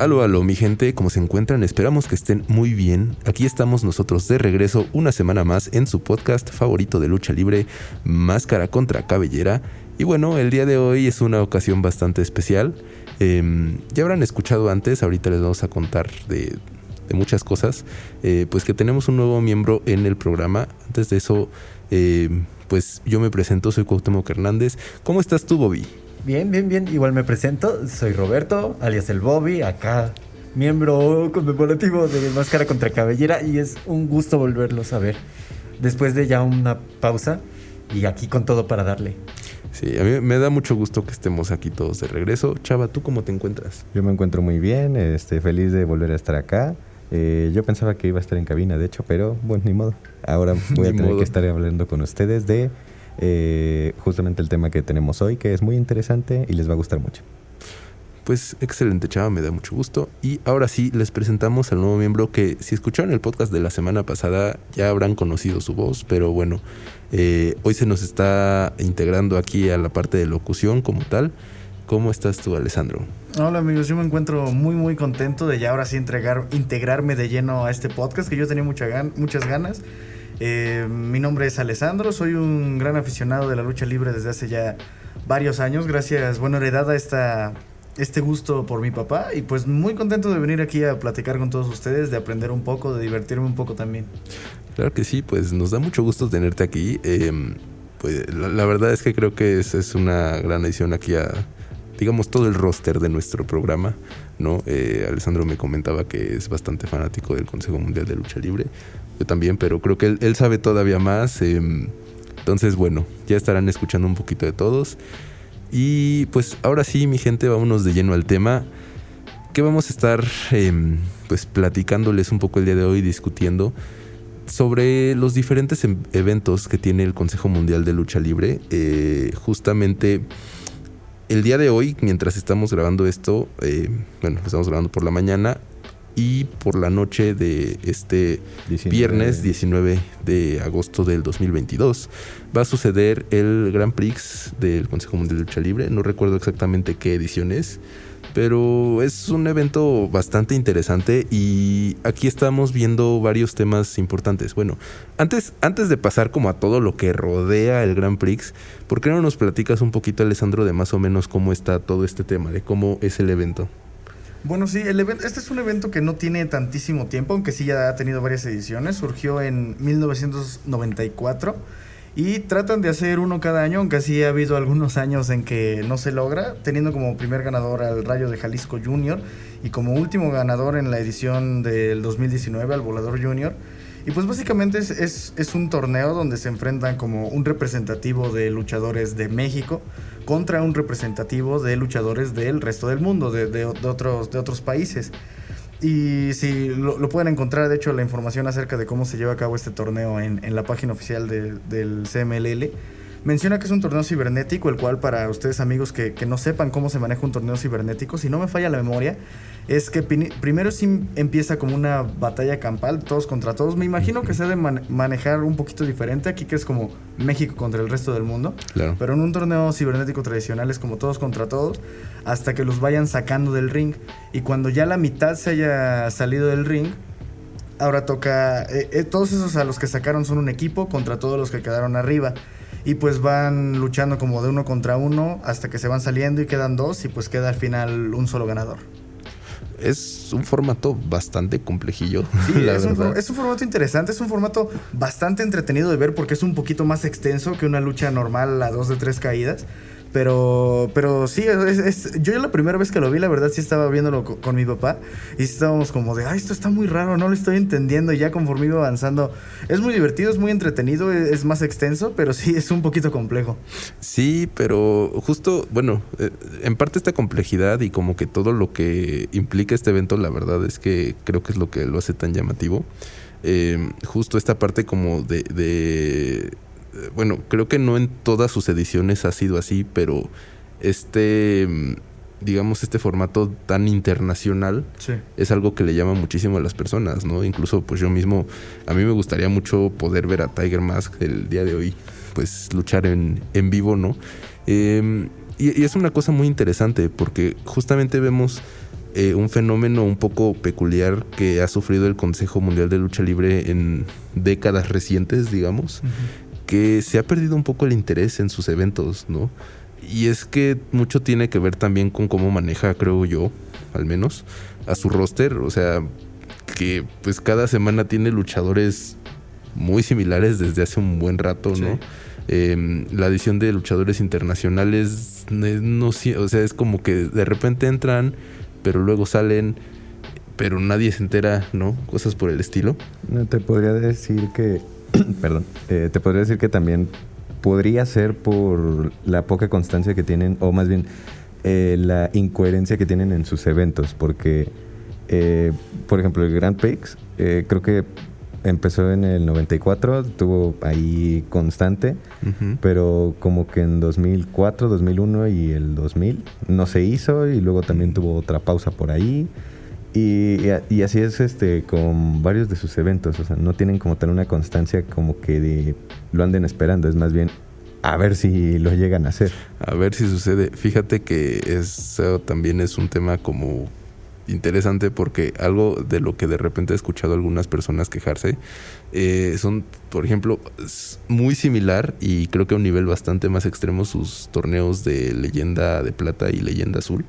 Aló, aló, mi gente, ¿cómo se encuentran? Esperamos que estén muy bien. Aquí estamos nosotros de regreso una semana más en su podcast favorito de lucha libre, Máscara contra Cabellera. Y bueno, el día de hoy es una ocasión bastante especial. Em, ya habrán escuchado antes, ahorita les vamos a contar de, muchas cosas. Eh, pues que tenemos un nuevo miembro en el programa. Antes de eso, em, pues yo me presento, soy Cuauhtémoc Hernández. ¿Cómo estás tú, Bobby? Bien, bien, bien. Igual me presento. Soy Roberto, alias el Bobby, acá miembro conmemorativo de Máscara contra Cabellera y es un gusto volverlos a ver. Después de ya una pausa y aquí con todo para darle. Sí, a mí me da mucho gusto que estemos aquí todos de regreso. Chava, ¿tú cómo te encuentras? Yo me encuentro muy bien, este, feliz de volver a estar acá. Eh, yo pensaba que iba a estar en cabina, de hecho, pero bueno, ni modo. Ahora voy a tener que estar hablando con ustedes de eh, justamente el tema que tenemos hoy, que es muy interesante y les va a gustar mucho. Pues excelente, chava, me da mucho gusto. Y ahora sí, les presentamos al nuevo miembro que si escucharon el podcast de la semana pasada ya habrán conocido su voz, pero bueno, eh, hoy se nos está integrando aquí a la parte de locución como tal. ¿Cómo estás tú, Alessandro? Hola amigos, yo me encuentro muy muy contento de ya ahora sí entregar, integrarme de lleno a este podcast que yo tenía mucha muchas ganas. Eh, mi nombre es Alessandro, soy un gran aficionado de la lucha libre desde hace ya varios años, gracias, bueno, heredada esta, este gusto por mi papá y pues muy contento de venir aquí a platicar con todos ustedes, de aprender un poco, de divertirme un poco también. Claro que sí, pues nos da mucho gusto tenerte aquí. Em, pues la, verdad es que creo que es, una gran edición aquí a, digamos, todo el roster de nuestro programa, ¿no? Eh, Alessandro me comentaba que es bastante fanático del Consejo Mundial de Lucha Libre yo también, pero creo que él, sabe todavía más. Em, entonces, bueno, ya estarán escuchando un poquito de todos. Y pues ahora sí, mi gente, vámonos de lleno al tema. Que vamos a estar em, pues platicándoles un poco el día de hoy, discutiendo sobre los diferentes em, eventos que tiene el Consejo Mundial de Lucha Libre. Eh, justamente el día de hoy, mientras estamos grabando esto, eh, bueno, estamos grabando por la mañana, y por la noche de este viernes 19 de agosto del 2022 va a suceder el Grand Prix del Consejo Mundial de Lucha Libre. No recuerdo exactamente qué edición es, pero es un evento bastante interesante y aquí estamos viendo varios temas importantes. Bueno, antes, antes de pasar como a todo lo que rodea el Grand Prix, ¿por qué no nos platicas un poquito, Alessandro, de más o menos cómo está todo este tema, de cómo es el evento? Bueno, sí, el evento, este es un evento que no tiene tantísimo tiempo, aunque sí ya ha tenido varias ediciones. Surgió en 1994 y tratan de hacer uno cada año, aunque sí ha habido algunos años en que no se logra, teniendo como primer ganador al Rayo de Jalisco Junior y como último ganador en la edición del 2019 al Volador Junior. Y pues básicamente es, es, un torneo donde se enfrentan como un representativo de luchadores de México contra un representativo de luchadores del resto del mundo, de, de, otros, de otros países. Y si lo, pueden encontrar, de hecho, la información acerca de cómo se lleva a cabo este torneo en, en la página oficial del CMLL Menciona que es un torneo cibernético, el cual para ustedes amigos que, no sepan cómo se maneja un torneo cibernético, si no me falla la memoria, es que primero sí empieza como una batalla campal, todos contra todos. Me imagino que se debe manejar un poquito diferente aquí, que es como México contra el resto del mundo. Pero en un torneo cibernético tradicional es como todos contra todos, hasta que los vayan sacando del ring. Y cuando ya la mitad se haya salido del ring, ahora toca... Eh, eh, todos esos a los que sacaron son un equipo contra todos los que quedaron arriba y pues van luchando como de uno contra uno hasta que se van saliendo y quedan dos y pues queda al final un solo ganador. Es un formato bastante complejillo. Sí, es, Un, es un formato interesante, es un formato bastante entretenido de ver porque es un poquito más extenso que una lucha normal a dos de tres caídas. Pero, pero sí, es, yo la primera vez que lo vi, la verdad sí estaba viéndolo con, mi papá y estábamos como de, ay, esto está muy raro, no lo estoy entendiendo. Y ya conforme iba avanzando, es muy divertido, es muy entretenido, es, es más extenso, pero sí es un poquito complejo. Sí, pero justo, bueno, eh, en parte esta complejidad y como que todo lo que implica este evento, la verdad es que creo que es lo que lo hace tan llamativo. Eh, justo esta parte como de eh, bueno, creo que no en todas sus ediciones ha sido así, pero este, mm, digamos, este formato tan internacional es algo que le llama muchísimo a las personas, ¿no? Incluso, pues yo mismo, a mí me gustaría mucho poder ver a Tiger Mask el día de hoy, pues luchar en, en vivo, ¿no? Em, y, y, es una cosa muy interesante porque justamente vemos eh, un fenómeno un poco peculiar que ha sufrido el Consejo Mundial de Lucha Libre en décadas recientes, digamos, que se ha perdido un poco el interés en sus eventos, ¿no? Y es que mucho tiene que ver también con cómo maneja, creo yo, al menos, a su roster. O sea, que pues cada semana tiene luchadores muy similares desde hace un buen rato, ¿no? Em, la adición de luchadores internacionales, no, o sea, es como que de repente entran, pero luego salen, pero nadie se entera, ¿no? Cosas por el estilo. No, te podría decir que, perdón, eh, te podría decir que también podría ser por la poca constancia que tienen, o más bien eh, la incoherencia que tienen en sus eventos, porque, eh, por ejemplo, el Grand Prix, creo que empezó en el 94, tuvo ahí constante, pero como que en 2004, 2001 y el 2000 no se hizo y luego también tuvo otra pausa por ahí. Y, así es este con varios de sus eventos, o sea, no tienen como tal una constancia como que lo anden esperando, es más bien a ver si lo llegan a hacer. A ver si sucede. Fíjate que eso también es un tema como interesante porque algo de lo que de repente he escuchado algunas personas quejarse eh, son, por ejemplo, muy similar y creo que a un nivel bastante más extremo sus torneos de leyenda de plata y leyenda azul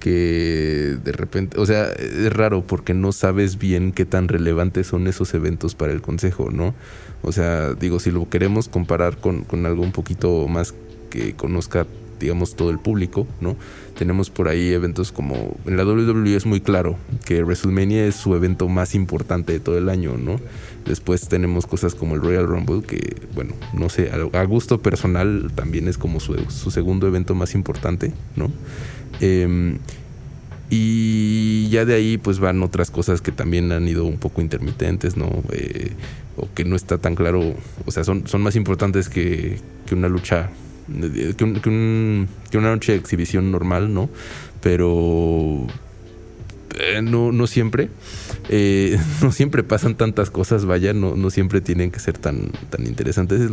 que de repente, o sea, es raro porque no sabes bien qué tan relevantes son esos eventos para el consejo, ¿no? O sea, digo, si lo queremos comparar con, con algo un poquito más que conozca digamos, todo el público, ¿no? Tenemos por ahí eventos como en la WWE es muy claro que WrestleMania es su evento más importante de todo el año, ¿no? Después tenemos cosas como el Royal Rumble, que, bueno, no sé, a gusto personal también es como su, segundo evento más importante, ¿no? Em, y ya de ahí pues van otras cosas que también han ido un poco intermitentes, ¿no? Eh, o que no está tan claro, o sea, son, son más importantes que, que una lucha que, una noche de exhibición normal, ¿no? Pero eh, no, no siempre. Eh, no siempre pasan tantas cosas, vaya, no, no siempre tienen que ser tan, tan interesantes.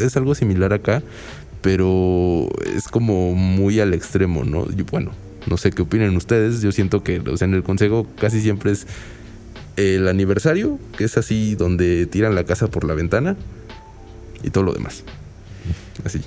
Es, algo similar acá, pero es como muy al extremo, ¿no? bueno, no sé qué opinen ustedes. Yo siento que o sea, en el consejo casi siempre es el aniversario, que es así donde tiran la casa por la ventana y todo lo demás. Así.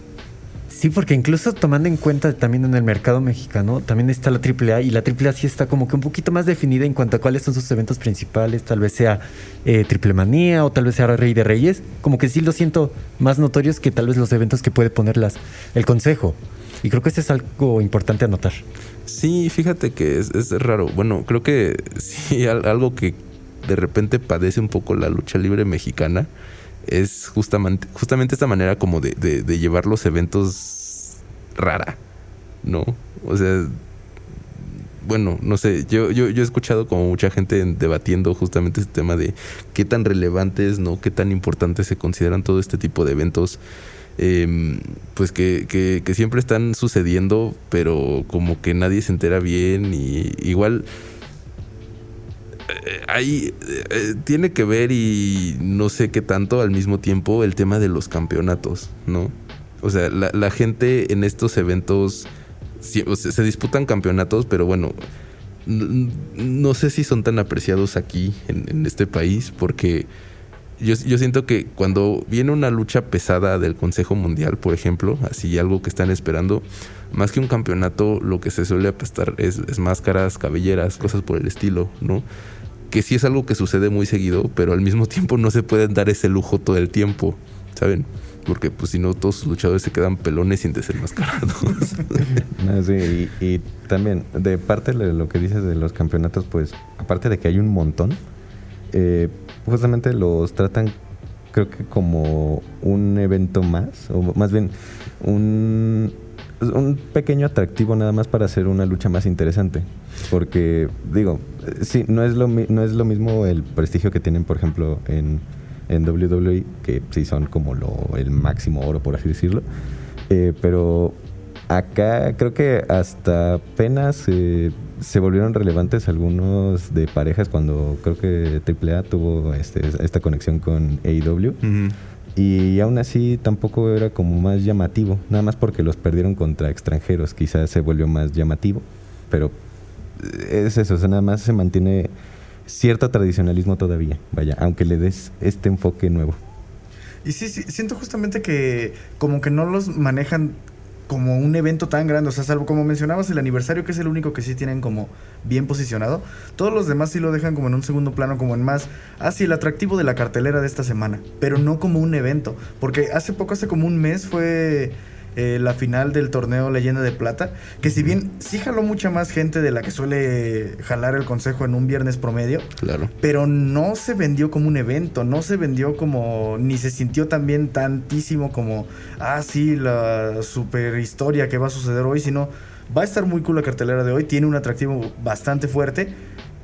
Sí, porque incluso tomando en cuenta también en el mercado mexicano, también está la AAA y la AAA sí está como que un poquito más definida en cuanto a cuáles son sus eventos principales, tal vez sea eh, Triple Manía o tal vez sea Rey de Reyes, como que sí lo siento más notorios que tal vez los eventos que puede poner el Consejo. Y creo que eso es algo importante a notar. Sí, fíjate que es, es raro. Bueno, creo que sí, algo que de repente padece un poco la lucha libre mexicana es justamente, esta manera como de, llevar los eventos rara, ¿no? O sea, bueno, no sé, yo, yo, he escuchado como mucha gente debatiendo justamente este tema de qué tan relevantes, ¿no? Qué tan importantes se consideran todo este tipo de eventos. Em, pues que, que, siempre están sucediendo, pero como que nadie se entera bien y igual eh, ahí eh, tiene que ver y no sé qué tanto al mismo tiempo el tema de los campeonatos, ¿no? O sea, la, gente en estos eventos se disputan campeonatos, pero bueno, no sé si son tan apreciados aquí en, este país porque yo, yo, siento que cuando viene una lucha pesada del Consejo Mundial, por ejemplo, así algo que están esperando, más que un campeonato, lo que se suele apestar es, es máscaras, cabelleras, cosas por el estilo, ¿no? que sí es algo que sucede muy seguido, pero al mismo tiempo no se pueden dar ese lujo todo el tiempo, ¿saben? Porque pues si no todos los luchadores se quedan pelones sin desenmascarados. no, sí, y, también de parte de lo que dices de los campeonatos, pues aparte de que hay un montón, eh, justamente los tratan creo que como un evento más, o más bien un un pequeño atractivo nada más para hacer una lucha más interesante. Porque, digo, sí, no es lo, no es lo mismo el prestigio que tienen, por ejemplo, en, en WWE, que sí son como lo, el máximo oro, por así decirlo. Eh, pero acá creo que hasta apenas eh, se volvieron relevantes algunos de parejas cuando creo que AAA tuvo este, esta conexión con AEW. Y aún así tampoco era como más llamativo, nada más porque los perdieron contra extranjeros, quizás se volvió más llamativo, pero es eso, o sea, nada más se mantiene cierto tradicionalismo todavía, vaya, aunque le des este enfoque nuevo. Y sí, sí, siento justamente que como que no los manejan como un evento tan grande, o sea, salvo como mencionabas el aniversario, que es el único que sí tienen como bien posicionado, todos los demás sí lo dejan como en un segundo plano, como en más, ah, sí, el atractivo de la cartelera de esta semana, pero no como un evento, porque hace poco, hace como un mes fue eh, la final del torneo Leyenda de Plata, que si bien sí jaló mucha más gente de la que suele jalar el consejo en un viernes promedio, claro. pero no se vendió como un evento, no se vendió como, ni se sintió también tantísimo como, ah, sí, la super historia que va a suceder hoy, sino va a estar muy cool la cartelera de hoy, tiene un atractivo bastante fuerte,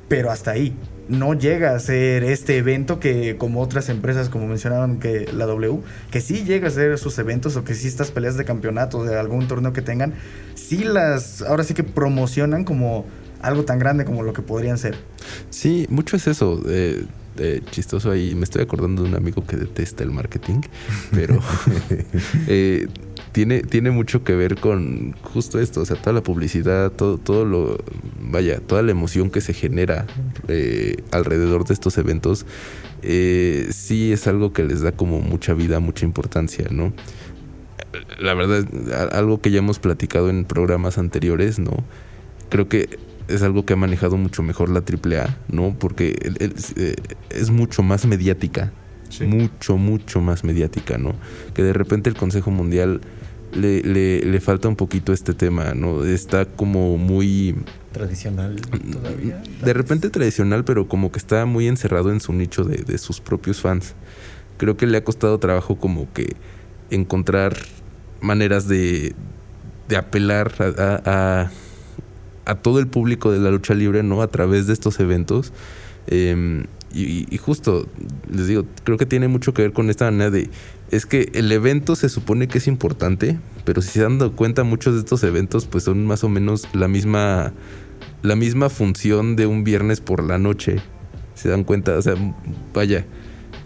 pero hasta ahí no llega a ser este evento que como otras empresas como mencionaban que la W que sí llega a ser sus eventos o que sí estas peleas de campeonato de algún torneo que tengan sí las ahora sí que promocionan como algo tan grande como lo que podrían ser. Sí mucho es eso eh, chistoso ahí. Me estoy acordando de un amigo que detesta el marketing pero eh, tiene, tiene mucho que ver con justo esto, o sea, toda la publicidad, todo, todo lo, vaya, toda la emoción que se genera eh, alrededor de estos eventos, eh, sí es algo que les da como mucha vida, mucha importancia, ¿no? La verdad, algo que ya hemos platicado en programas anteriores, ¿no? Creo que es algo que ha manejado mucho mejor la AAA, ¿no? Porque eh, es mucho más mediática. Mucho, mucho más mediática, ¿no? Que de repente el Consejo Mundial le, le, falta un poquito este tema, ¿no? Está como muy... Tradicional todavía. De repente tradicional, pero como que está muy encerrado en su nicho de, sus propios fans. Creo que le ha costado trabajo como que encontrar maneras de, de apelar a, a, todo el público de la lucha libre, ¿no? A través de estos eventos. Em, y, justo, les digo, creo que tiene mucho que ver con esta manera de es que el evento se supone que es importante, pero si se dan cuenta muchos de estos eventos pues son más o menos la misma la misma función de un viernes por la noche. Se dan cuenta, o sea, vaya,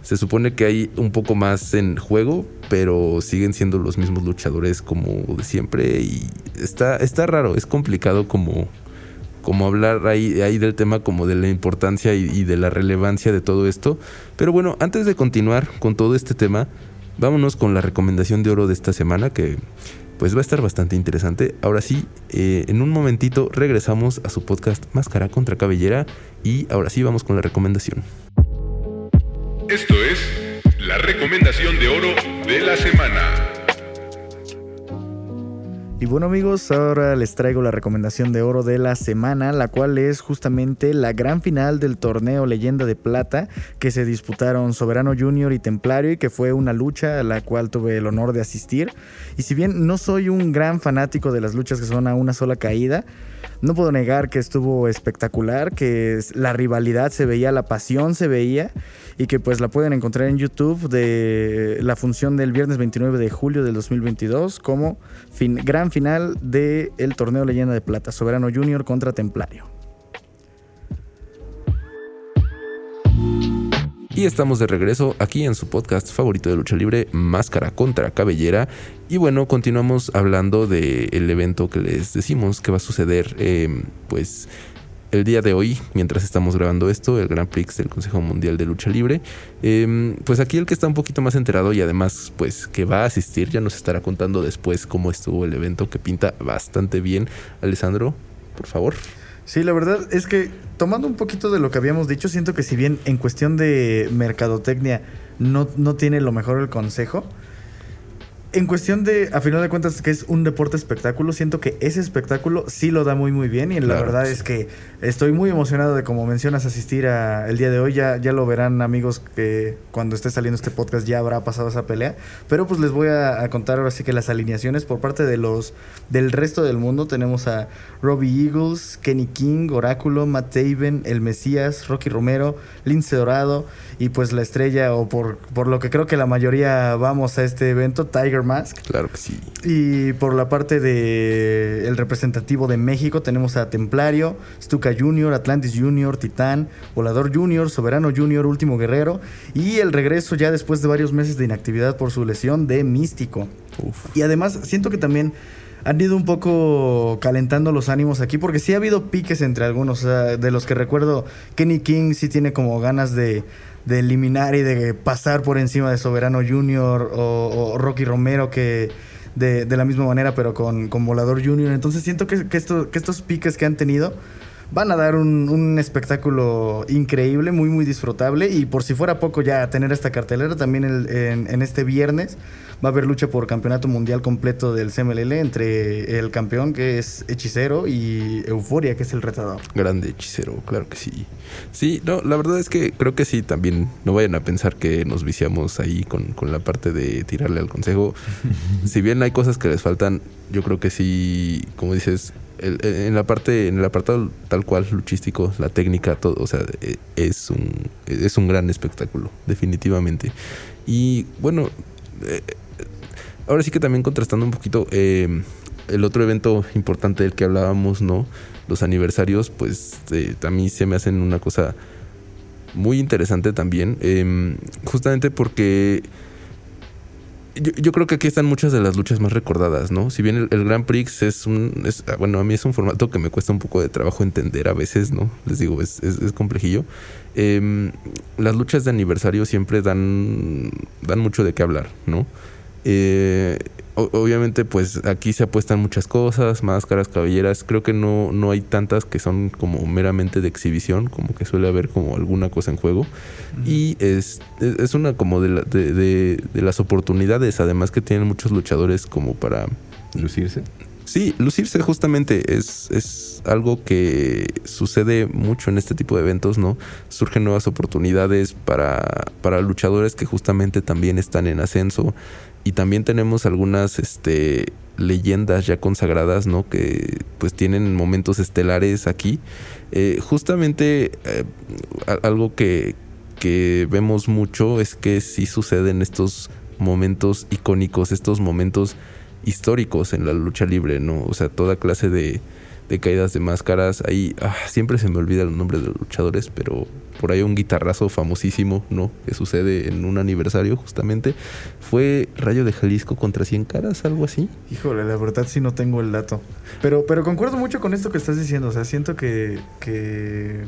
se supone que hay un poco más en juego, pero siguen siendo los mismos luchadores como de siempre y está está raro, es complicado como como hablar ahí, ahí del tema como de la importancia y, de la relevancia de todo esto. Pero bueno, antes de continuar con todo este tema, vámonos con la recomendación de oro de esta semana que pues va a estar bastante interesante. Ahora sí, eh, en un momentito regresamos a su podcast Máscara contra Cabellera y ahora sí vamos con la recomendación. Esto es la recomendación de oro de la semana. Y bueno amigos, ahora les traigo la recomendación de oro de la semana, la cual es justamente la gran final del torneo Leyenda de Plata que se disputaron Soberano Junior y Templario y que fue una lucha a la cual tuve el honor de asistir. Y si bien no soy un gran fanático de las luchas que son a una sola caída, no puedo negar que estuvo espectacular, que la rivalidad se veía, la pasión se veía y que pues la pueden encontrar en YouTube de la función del viernes 29 de julio del 2022 como gran final del el torneo Leyenda de Plata, Soberano Junior contra Templario. Y estamos de regreso aquí en su podcast favorito de lucha libre, Máscara contra Cabellera. Y bueno, continuamos hablando del evento que les decimos que va a suceder, eh, pues el día de hoy, mientras estamos grabando esto, el Grand Prix del Consejo Mundial de Lucha Libre. Em, pues aquí el que está un poquito más enterado y además pues que va a asistir ya nos estará contando después cómo estuvo el evento que pinta bastante bien. Alessandro, por favor. Sí, la verdad es que tomando un poquito de lo que habíamos dicho, siento que si bien en cuestión de mercadotecnia no, no tiene lo mejor el consejo, en cuestión de, a final de cuentas, que es un deporte espectáculo, siento que ese espectáculo sí lo da muy, muy bien. Y la verdad es que estoy muy emocionado de, como mencionas, asistir a el día de hoy. Ya, ya lo verán, amigos, que cuando esté saliendo este podcast ya habrá pasado esa pelea. Pero pues les voy a, contar ahora sí que las alineaciones por parte de los del resto del mundo. Tenemos a Robbie Eagles, Kenny King, Oráculo, Matt Taven, El Mesías, Rocky Romero, Lince Dorado y pues la estrella, o por, por lo que creo que la mayoría vamos a este evento, Tiger Mask. Claro que sí. Y por la parte de el representativo de México tenemos a Templario, Stuka Junior, Atlantis Junior, Titán, Volador Junior, Soberano Junior, Último Guerrero y el regreso ya después de varios meses de inactividad por su lesión de Místico. Y además siento que también han ido un poco calentando los ánimos aquí, porque sí ha habido piques entre algunos. de los que recuerdo, Kenny King sí tiene como ganas de, eliminar y de pasar por encima de Soberano Junior o, Rocky Romero, que de, la misma manera, pero con, con Volador Junior. Entonces siento que, que, que estos piques que han tenido van a dar un, espectáculo increíble, muy, muy disfrutable. Y por si fuera poco ya tener esta cartelera, también en, este viernes va a haber lucha por campeonato mundial completo del CMLL entre el campeón que es Hechicero y Euforia que es el retador. Grande Hechicero, claro que sí. Sí, no, la verdad es que creo que sí, también no vayan a pensar que nos viciamos ahí con, con la parte de tirarle al consejo. si bien hay cosas que les faltan, yo creo que sí, como dices, en la parte, en el apartado tal cual luchístico, la técnica, todo, o sea, e, es un, es un gran espectáculo, definitivamente. Y bueno, eh, ahora sí que también contrastando un poquito, eh, el otro evento importante del que hablábamos, ¿no? Los aniversarios, pues eh, a mí se me hacen una cosa muy interesante también, em, justamente porque yo, creo que aquí están muchas de las luchas más recordadas, ¿no? Si bien el, Grand Prix es un. Ah, bueno, a mí es un formato que me cuesta un poco de trabajo entender a veces, ¿no? Les digo, es, es, complejillo. Em, las luchas de aniversario siempre dan, dan mucho de qué hablar, ¿no? Eh, obviamente, pues aquí se apuestan muchas cosas, máscaras, cabelleras. Creo que no, no hay tantas que son como meramente de exhibición, como que suele haber como alguna cosa en juego. Y es, es una como de, de, de, las oportunidades, además que tienen muchos luchadores como para... Lucirse. Sí, lucirse justamente es, es algo que sucede mucho en este tipo de eventos, ¿no? Surgen nuevas oportunidades para, para luchadores que justamente también están en ascenso y también tenemos algunas este, leyendas ya consagradas, ¿no? Que pues tienen momentos estelares aquí. Eh, justamente eh, algo que, que vemos mucho es que sí suceden estos momentos icónicos, estos momentos históricos en la lucha libre, ¿no? O sea, toda clase de, de caídas de máscaras. Ahí ah, siempre se me olvida el nombre de los luchadores, pero por ahí un guitarrazo famosísimo, ¿no? Que sucede en un aniversario justamente. Fue Rayo de Jalisco contra 100 caras, algo así. Híjole, la verdad sí no tengo el dato. Pero, pero concuerdo mucho con esto que estás diciendo. O sea, siento que, que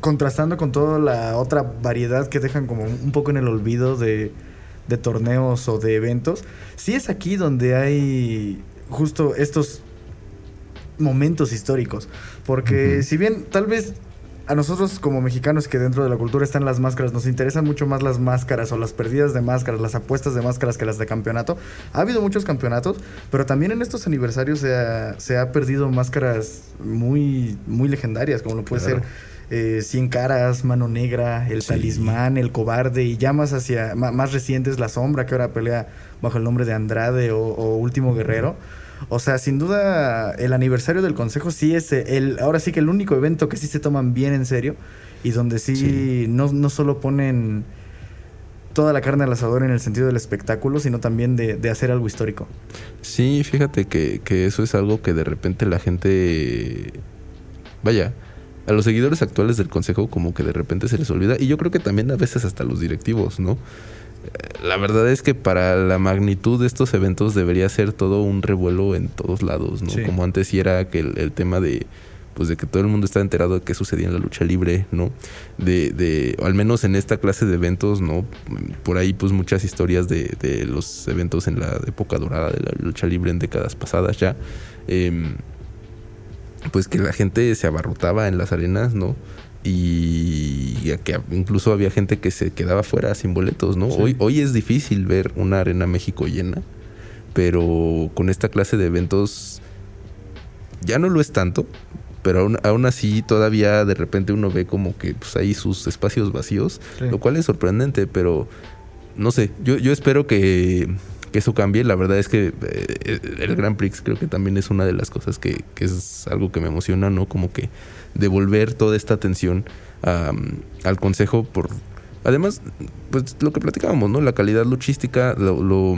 contrastando con toda la otra variedad que dejan como un poco en el olvido de, de torneos o de eventos, sí es aquí donde hay justo estos momentos históricos. Porque si bien tal vez a nosotros como mexicanos que dentro de la cultura están las máscaras, nos interesan mucho más las máscaras o las perdidas de máscaras, las apuestas de máscaras que las de campeonato. Ha habido muchos campeonatos, pero también en estos aniversarios se ha, se ha perdido máscaras muy, muy legendarias, como lo puede ser eh, Cien Caras, Mano Negra, El Talismán, El Cobarde y ya más hacia más, recientes La Sombra, que ahora pelea bajo el nombre de Andrade o, Último Guerrero. O sea, sin duda, el aniversario del Consejo sí es el, ahora sí que el único evento que sí se toman bien en serio y donde sí, No, no, solo ponen toda la carne al asador en el sentido del espectáculo, sino también de, hacer algo histórico. Sí, fíjate que, que, eso es algo que de repente la gente, vaya, a los seguidores actuales del Consejo como que de repente se les olvida y yo creo que también a veces hasta los directivos, ¿no? La verdad es que para la magnitud de estos eventos debería ser todo un revuelo en todos lados, ¿no? Como antes era que el, tema de pues de que todo el mundo está enterado de qué sucedía en la lucha libre, ¿no? De, de al menos en esta clase de eventos, ¿no? Por ahí pues muchas historias de, de los eventos en la época dorada de la lucha libre en décadas pasadas ya. Em, pues que la gente se abarrotaba en las arenas, ¿no? Y que incluso había gente que se quedaba fuera sin boletos, ¿no? Hoy, hoy es difícil ver una arena México llena, pero con esta clase de eventos ya no lo es tanto, pero aún, así todavía de repente uno ve como que pues hay sus espacios vacíos, lo cual es sorprendente, pero no sé, yo, yo espero que, eso cambie. La verdad es que eh, el Grand Prix creo que también es una de las cosas que, que es algo que me emociona, ¿no? Como que devolver toda esta atención al consejo por además pues lo que platicábamos no la calidad luchística lo,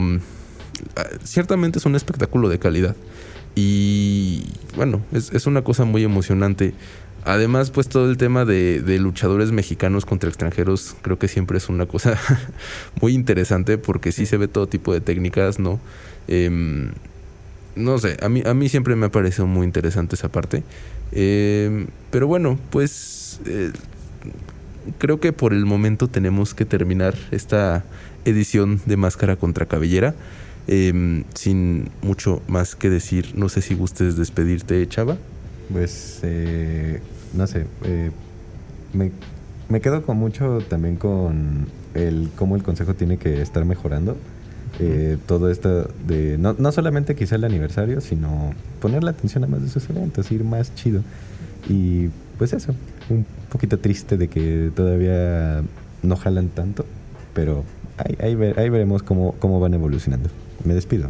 ah, ciertamente es un espectáculo de calidad y bueno es, es, una cosa muy emocionante además pues todo el tema de, luchadores mexicanos contra extranjeros creo que siempre es una cosa muy interesante porque sí se ve todo tipo de técnicas no eh, no sé, a mí, a mí siempre me ha parecido muy interesante esa parte. Eh, pero bueno, pues eh, creo que por el momento tenemos que terminar esta edición de Máscara contra Cabellera. Em, sin mucho más que decir, no sé si gustes despedirte, Chava. Pues, eh, no sé, me, me quedo con mucho también con el cómo el consejo tiene que estar mejorando. Eh, todo esto de no, no, solamente quizá el aniversario, sino poner la atención a más de sus eventos, ir más chido. Y pues eso, un poquito triste de que todavía no jalan tanto, pero ahí, ahí, ahí veremos cómo, cómo van evolucionando. Me despido.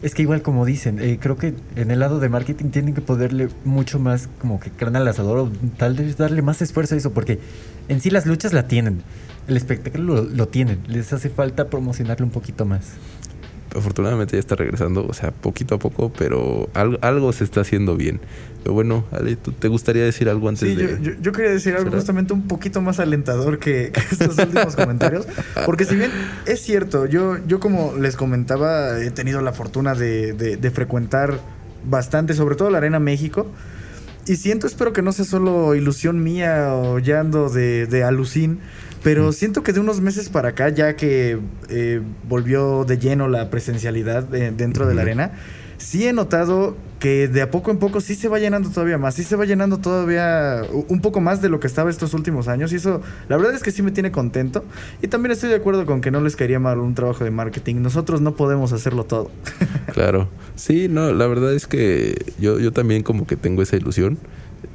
Es que igual como dicen, eh, creo que en el lado de marketing tienen que poderle mucho más como que crán al asador o tal vez darle más esfuerzo a eso, porque en sí las luchas la tienen, el espectáculo lo, tienen, les hace falta promocionarlo un poquito más afortunadamente ya está regresando, o sea, poquito a poco, pero algo, se está haciendo bien. Pero bueno, Ale, ¿tú te gustaría decir algo antes de...? Yo, yo, quería decir algo justamente un poquito más alentador que, estos últimos comentarios, porque si bien es cierto, yo, yo como les comentaba, he tenido la fortuna de, de frecuentar bastante, sobre todo la Arena México, y siento, espero que no sea solo ilusión mía o ya ando de, de alucín, pero siento que de unos meses para acá, ya que eh, volvió de lleno la presencialidad dentro de la arena, sí he notado que de a poco en poco sí se va llenando todavía más, sí se va llenando todavía un poco más de lo que estaba estos últimos años y eso la verdad es que sí me tiene contento y también estoy de acuerdo con que no les caería mal un trabajo de marketing, nosotros no podemos hacerlo todo. claro, sí, no, la verdad es que yo, yo también como que tengo esa ilusión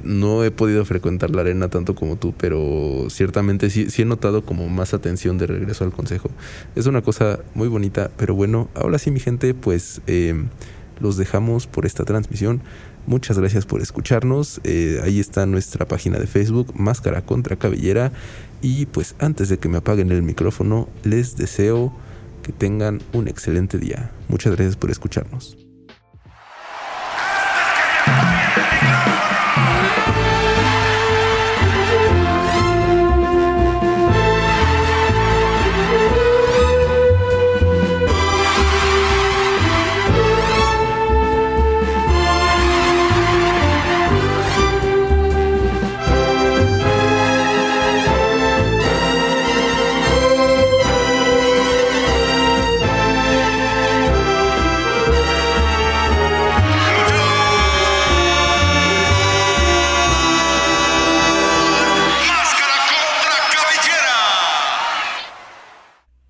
no he podido frecuentar la arena tanto como tú, pero ciertamente sí, sí, he notado como más atención de regreso al consejo. Es una cosa muy bonita, pero bueno, ahora sí mi gente, pues em, los dejamos por esta transmisión. Muchas gracias por escucharnos. Eh, ahí está nuestra página de Facebook, Máscara contra Cabellera. Y pues antes de que me apaguen el micrófono, les deseo que tengan un excelente día. Muchas gracias por escucharnos.